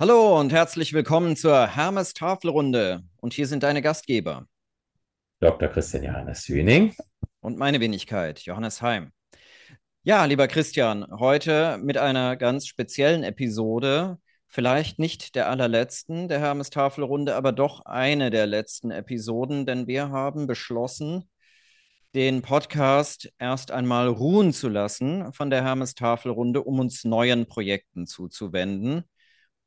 Hallo und herzlich willkommen zur Hermes Tafelrunde. Und hier sind deine Gastgeber. Dr. Christian Johannes Hüning. Und meine Wenigkeit, Johannes Heim. Ja, lieber Christian, heute mit einer ganz speziellen Episode. Vielleicht nicht der allerletzten der Hermes Tafelrunde, aber doch eine der letzten Episoden, denn wir haben beschlossen, den Podcast erst einmal ruhen zu lassen von der Hermes Tafelrunde, um uns neuen Projekten zuzuwenden.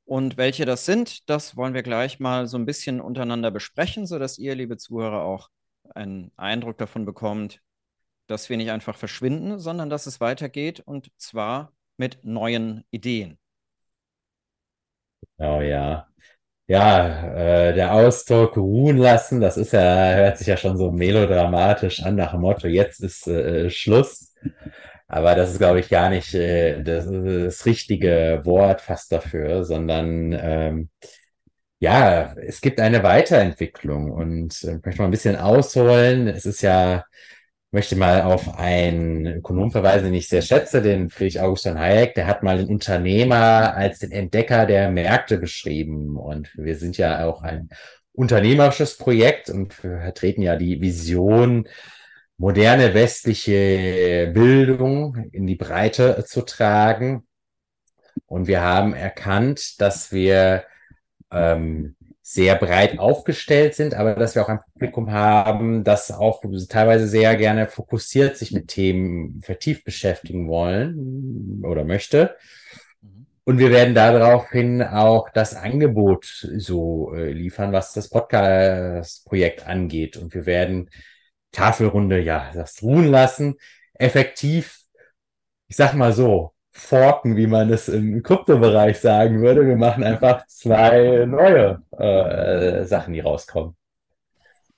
Und welche das sind, das wollen wir gleich mal so ein bisschen untereinander besprechen, sodass ihr, liebe Zuhörer, auch einen Eindruck davon bekommt, dass wir nicht einfach verschwinden, sondern dass es weitergeht und zwar mit neuen Ideen. Oh ja. Ja, äh, der Ausdruck ruhen lassen, das ist ja, hört sich ja schon so melodramatisch an nach dem Motto, jetzt ist äh, Schluss. Aber das ist, glaube ich, gar nicht äh, das, das, richtige Wort fast dafür, sondern ähm, ja, es gibt eine Weiterentwicklung und äh, möchte mal ein bisschen ausholen. Es ist ja, möchte mal auf einen Ökonom verweisen, den ich sehr schätze, den Friedrich Augustin Hayek. Der hat mal den Unternehmer als den Entdecker der Märkte beschrieben. Und wir sind ja auch ein unternehmerisches Projekt und vertreten ja die Vision, moderne westliche Bildung in die Breite zu tragen. Und wir haben erkannt, dass wir ähm, sehr breit aufgestellt sind, aber dass wir auch ein Publikum haben, das auch teilweise sehr gerne fokussiert sich mit Themen vertieft beschäftigen wollen oder möchte. Mhm. Und wir werden daraufhin auch das Angebot so äh, liefern, was das Podcast-Projekt angeht. Und wir werden Tafelrunde, ja, das ruhen lassen, effektiv, ich sag mal so, forken, wie man es im Kryptobereich sagen würde. Wir machen einfach zwei neue äh, Sachen, die rauskommen.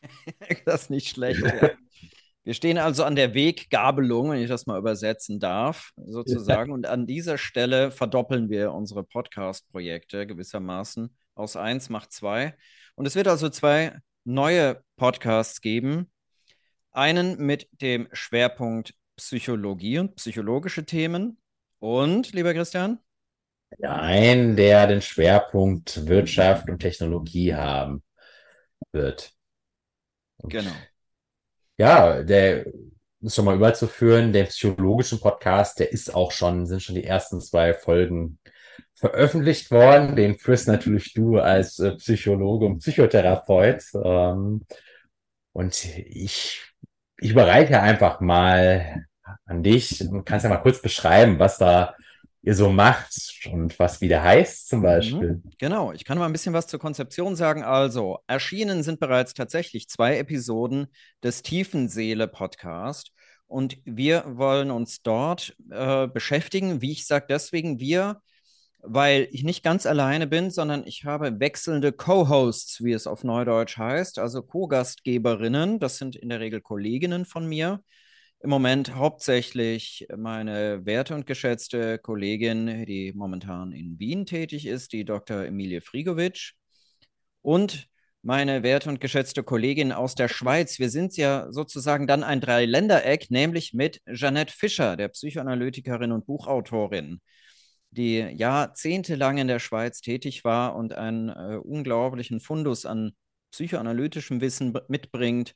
das ist nicht schlecht. Ja. Wir stehen also an der Weggabelung, wenn ich das mal übersetzen darf, sozusagen. Und an dieser Stelle verdoppeln wir unsere Podcast-Projekte gewissermaßen. Aus eins macht zwei. Und es wird also zwei neue Podcasts geben. Einen mit dem Schwerpunkt Psychologie und psychologische Themen und, lieber Christian? Ein, der den Schwerpunkt Wirtschaft und Technologie haben wird. Und genau. Ja, der ist schon mal überzuführen, der psychologischen Podcast, der ist auch schon, sind schon die ersten zwei Folgen veröffentlicht worden. Den führst natürlich du als äh, Psychologe und Psychotherapeut. Ähm, und ich, ich überreiche einfach mal an dich. Du kannst ja mal kurz beschreiben, was da ihr so macht und was wieder heißt zum Beispiel. Mhm, genau, ich kann mal ein bisschen was zur Konzeption sagen. Also, erschienen sind bereits tatsächlich zwei Episoden des Tiefenseele Podcast und wir wollen uns dort äh, beschäftigen. Wie ich sage, deswegen wir, weil ich nicht ganz alleine bin, sondern ich habe wechselnde Co-Hosts, wie es auf Neudeutsch heißt, also Co-Gastgeberinnen. Das sind in der Regel Kolleginnen von mir im Moment hauptsächlich meine werte und geschätzte Kollegin, die momentan in Wien tätig ist, die Dr. Emilie Frigovic. Und meine werte und geschätzte Kollegin aus der Schweiz. Wir sind ja sozusagen dann ein Dreiländereck, nämlich mit Jeanette Fischer, der Psychoanalytikerin und Buchautorin, die jahrzehntelang in der Schweiz tätig war und einen äh, unglaublichen Fundus an psychoanalytischem Wissen mitbringt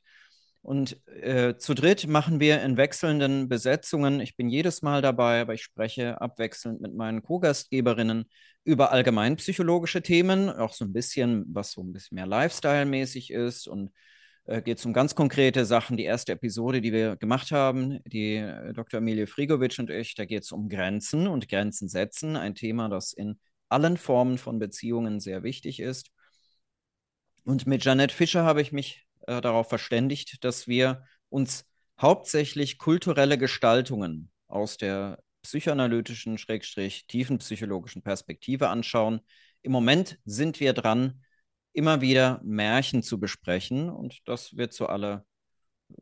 und äh, zu dritt machen wir in wechselnden Besetzungen. Ich bin jedes Mal dabei, aber ich spreche abwechselnd mit meinen Co-Gastgeberinnen über allgemeinpsychologische Themen, auch so ein bisschen, was so ein bisschen mehr Lifestyle-mäßig ist und äh, geht um ganz konkrete Sachen. Die erste Episode, die wir gemacht haben, die äh, Dr. Emilie Frigovic und ich, da geht es um Grenzen und Grenzen setzen, ein Thema, das in allen Formen von Beziehungen sehr wichtig ist. Und mit Janette Fischer habe ich mich äh, darauf verständigt, dass wir uns hauptsächlich kulturelle Gestaltungen aus der psychoanalytischen, schrägstrich tiefenpsychologischen Perspektive anschauen. Im Moment sind wir dran, immer wieder Märchen zu besprechen und das wird so alle,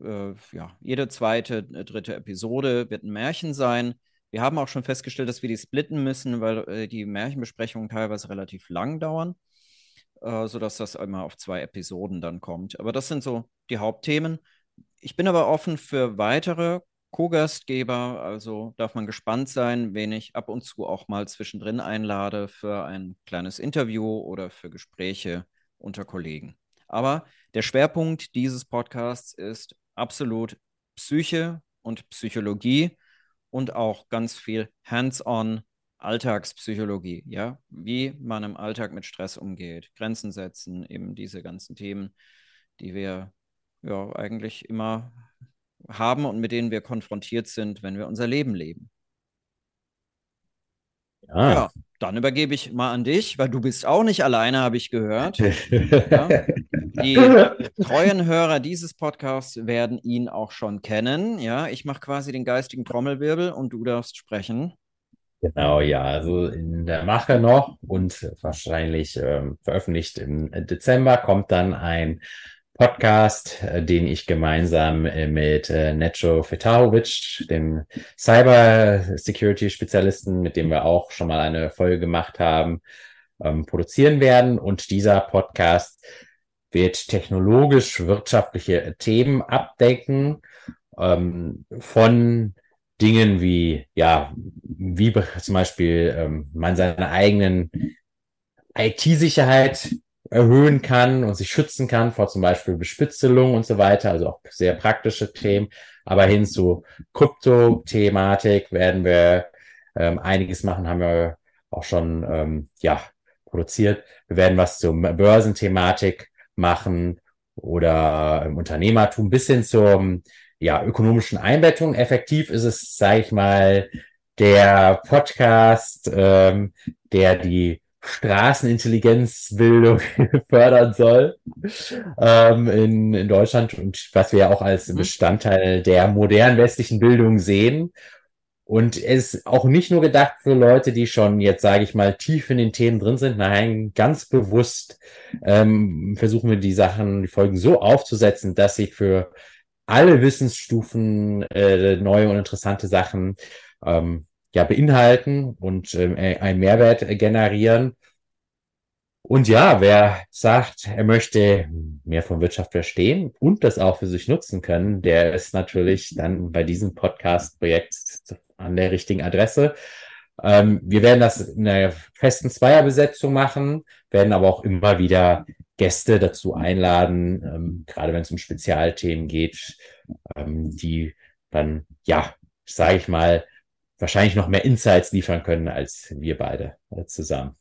äh, ja, jede zweite, äh, dritte Episode wird ein Märchen sein. Wir haben auch schon festgestellt, dass wir die splitten müssen, weil äh, die Märchenbesprechungen teilweise relativ lang dauern äh, sodass das immer auf zwei Episoden dann kommt. Aber das sind so die Hauptthemen. Ich bin aber offen für weitere Co-Gastgeber, also darf man gespannt sein, wen ich ab und zu auch mal zwischendrin einlade für ein kleines Interview oder für Gespräche unter Kollegen. Aber der Schwerpunkt dieses Podcasts ist absolut Psyche und Psychologie und auch ganz viel Hands-on Alltagspsychologie, ja, wie man im Alltag mit Stress umgeht, Grenzen setzen, eben diese ganzen Themen, die wir ja eigentlich immer haben und mit denen wir konfrontiert sind, wenn wir unser Leben leben. Ja. ja, dann übergebe ich mal an dich, weil du bist auch nicht alleine, habe ich gehört. ja. Die treuen Hörer dieses Podcasts werden ihn auch schon kennen. Ja, ich mache quasi den geistigen Trommelwirbel und du darfst sprechen. Genau, ja, also in der Mache noch und wahrscheinlich ähm, veröffentlicht im Dezember kommt dann ein Podcast, äh, den ich gemeinsam äh, mit äh, Necho Fetahovic, dem Cyber Security Spezialisten, mit dem wir auch schon mal eine Folge gemacht haben, ähm, produzieren werden. Und dieser Podcast wird technologisch-wirtschaftliche Themen abdecken, ähm, von Dingen wie, ja, wie zum Beispiel ähm, man seine eigenen IT-Sicherheit erhöhen kann und sich schützen kann vor zum Beispiel Bespitzelung und so weiter, also auch sehr praktische Themen. Aber hin zu Krypto-Thematik werden wir ähm, einiges machen, haben wir auch schon ähm, ja produziert. Wir werden was zur Börsenthematik machen oder im Unternehmertum bis hin zur ja, ökonomischen Einbettung. Effektiv ist es, sage ich mal, der Podcast, ähm, der die Straßenintelligenzbildung fördern soll ähm, in, in Deutschland und was wir ja auch als mhm. Bestandteil der modernen westlichen Bildung sehen. Und es ist auch nicht nur gedacht für Leute, die schon jetzt, sage ich mal, tief in den Themen drin sind. Nein, ganz bewusst ähm, versuchen wir die Sachen, die Folgen so aufzusetzen, dass sie für alle Wissensstufen äh, neue und interessante Sachen ähm, ja beinhalten und ähm, einen Mehrwert generieren. Und ja, wer sagt, er möchte mehr von Wirtschaft verstehen und das auch für sich nutzen können, der ist natürlich dann bei diesem Podcast-Projekt an der richtigen Adresse. Ähm, wir werden das in einer festen Zweierbesetzung machen, werden aber auch immer wieder Gäste dazu einladen, ähm, gerade wenn es um Spezialthemen geht, ähm, die dann, ja, sage ich mal, wahrscheinlich noch mehr Insights liefern können als wir beide äh, zusammen.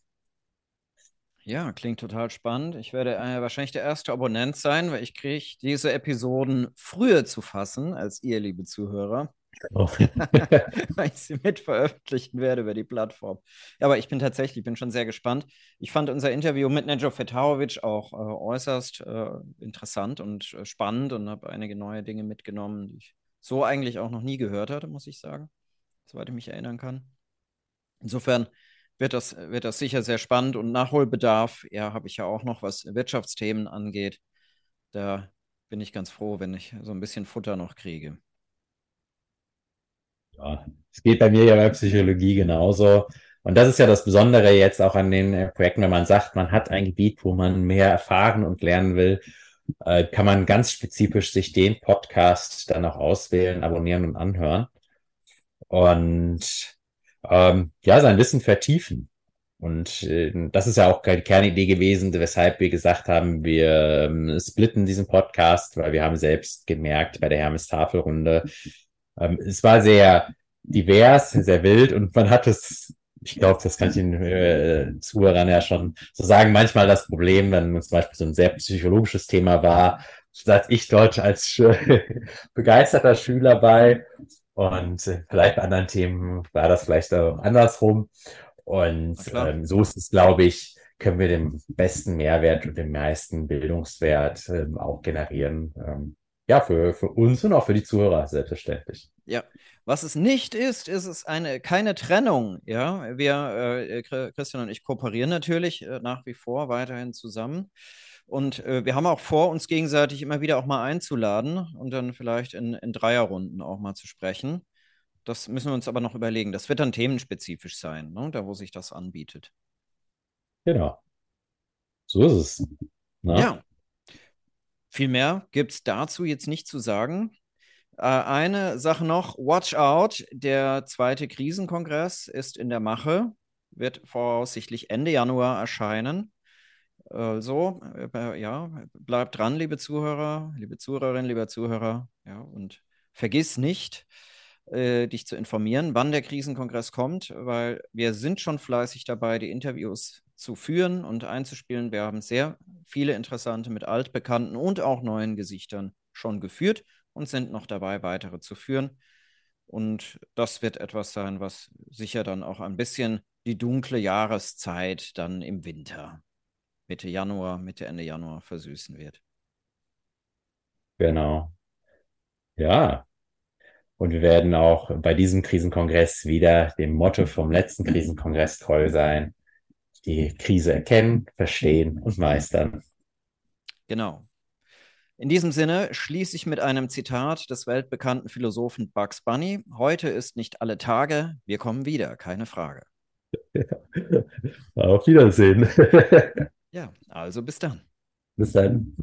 Ja, klingt total spannend. Ich werde äh, wahrscheinlich der erste Abonnent sein, weil ich kriege diese Episoden früher zu fassen als ihr, liebe Zuhörer. Oh. weil ich sie mit veröffentlichen werde über die Plattform. Ja, aber ich bin tatsächlich, bin schon sehr gespannt. Ich fand unser Interview mit Nejo Fetahovic auch äh, äußerst äh, interessant und äh, spannend und habe einige neue Dinge mitgenommen, die ich so eigentlich auch noch nie gehört hatte, muss ich sagen soweit ich mich erinnern kann. Insofern wird das, wird das sicher sehr spannend und Nachholbedarf, ja, habe ich ja auch noch, was Wirtschaftsthemen angeht. Da bin ich ganz froh, wenn ich so ein bisschen Futter noch kriege. Ja, es geht bei mir ja bei Psychologie genauso. Und das ist ja das Besondere jetzt auch an den äh, Projekten, wenn man sagt, man hat ein Gebiet, wo man mehr erfahren und lernen will, äh, kann man ganz spezifisch sich den Podcast dann auch auswählen, abonnieren und anhören und ähm, ja, sein Wissen vertiefen. Und äh, das ist ja auch keine Kernidee gewesen, weshalb wir gesagt haben, wir ähm, splitten diesen Podcast, weil wir haben selbst gemerkt bei der Hermes-Tafelrunde, ähm, es war sehr divers, sehr wild und man hat es, ich glaube, das kann ich den äh, Zuhörern ja schon so sagen, manchmal das Problem, wenn zum Beispiel so ein sehr psychologisches Thema war, saß ich dort als begeisterter Schüler bei und äh, vielleicht bei anderen Themen war das vielleicht andersrum. Und ähm, so ist es, glaube ich, können wir den besten Mehrwert und den meisten Bildungswert ähm, auch generieren. Ähm, ja, für, für uns und auch für die Zuhörer, selbstverständlich. Ja, was es nicht ist, ist es eine, keine Trennung. Ja, wir, äh, Christian und ich kooperieren natürlich äh, nach wie vor weiterhin zusammen. Und äh, wir haben auch vor, uns gegenseitig immer wieder auch mal einzuladen und dann vielleicht in, in Dreierrunden auch mal zu sprechen. Das müssen wir uns aber noch überlegen. Das wird dann themenspezifisch sein, ne? da wo sich das anbietet. Genau. So ist es. Na? Ja. Viel mehr gibt es dazu jetzt nicht zu sagen. Äh, eine Sache noch, watch out, der zweite Krisenkongress ist in der Mache, wird voraussichtlich Ende Januar erscheinen. Also, ja, bleibt dran, liebe Zuhörer, liebe Zuhörerinnen, lieber Zuhörer, ja, und vergiss nicht, äh, dich zu informieren, wann der Krisenkongress kommt, weil wir sind schon fleißig dabei, die Interviews zu führen und einzuspielen. Wir haben sehr viele interessante mit altbekannten und auch neuen Gesichtern schon geführt und sind noch dabei, weitere zu führen. Und das wird etwas sein, was sicher dann auch ein bisschen die dunkle Jahreszeit dann im Winter, Mitte Januar, Mitte, Ende Januar versüßen wird. Genau. Ja. Und wir werden auch bei diesem Krisenkongress wieder dem Motto vom letzten Krisenkongress treu sein. Die Krise erkennen, verstehen und meistern. Genau. In diesem Sinne schließe ich mit einem Zitat des weltbekannten Philosophen Bugs Bunny. Heute ist nicht alle Tage, wir kommen wieder, keine Frage. Auf Wiedersehen. ja, also bis dann. Bis dann.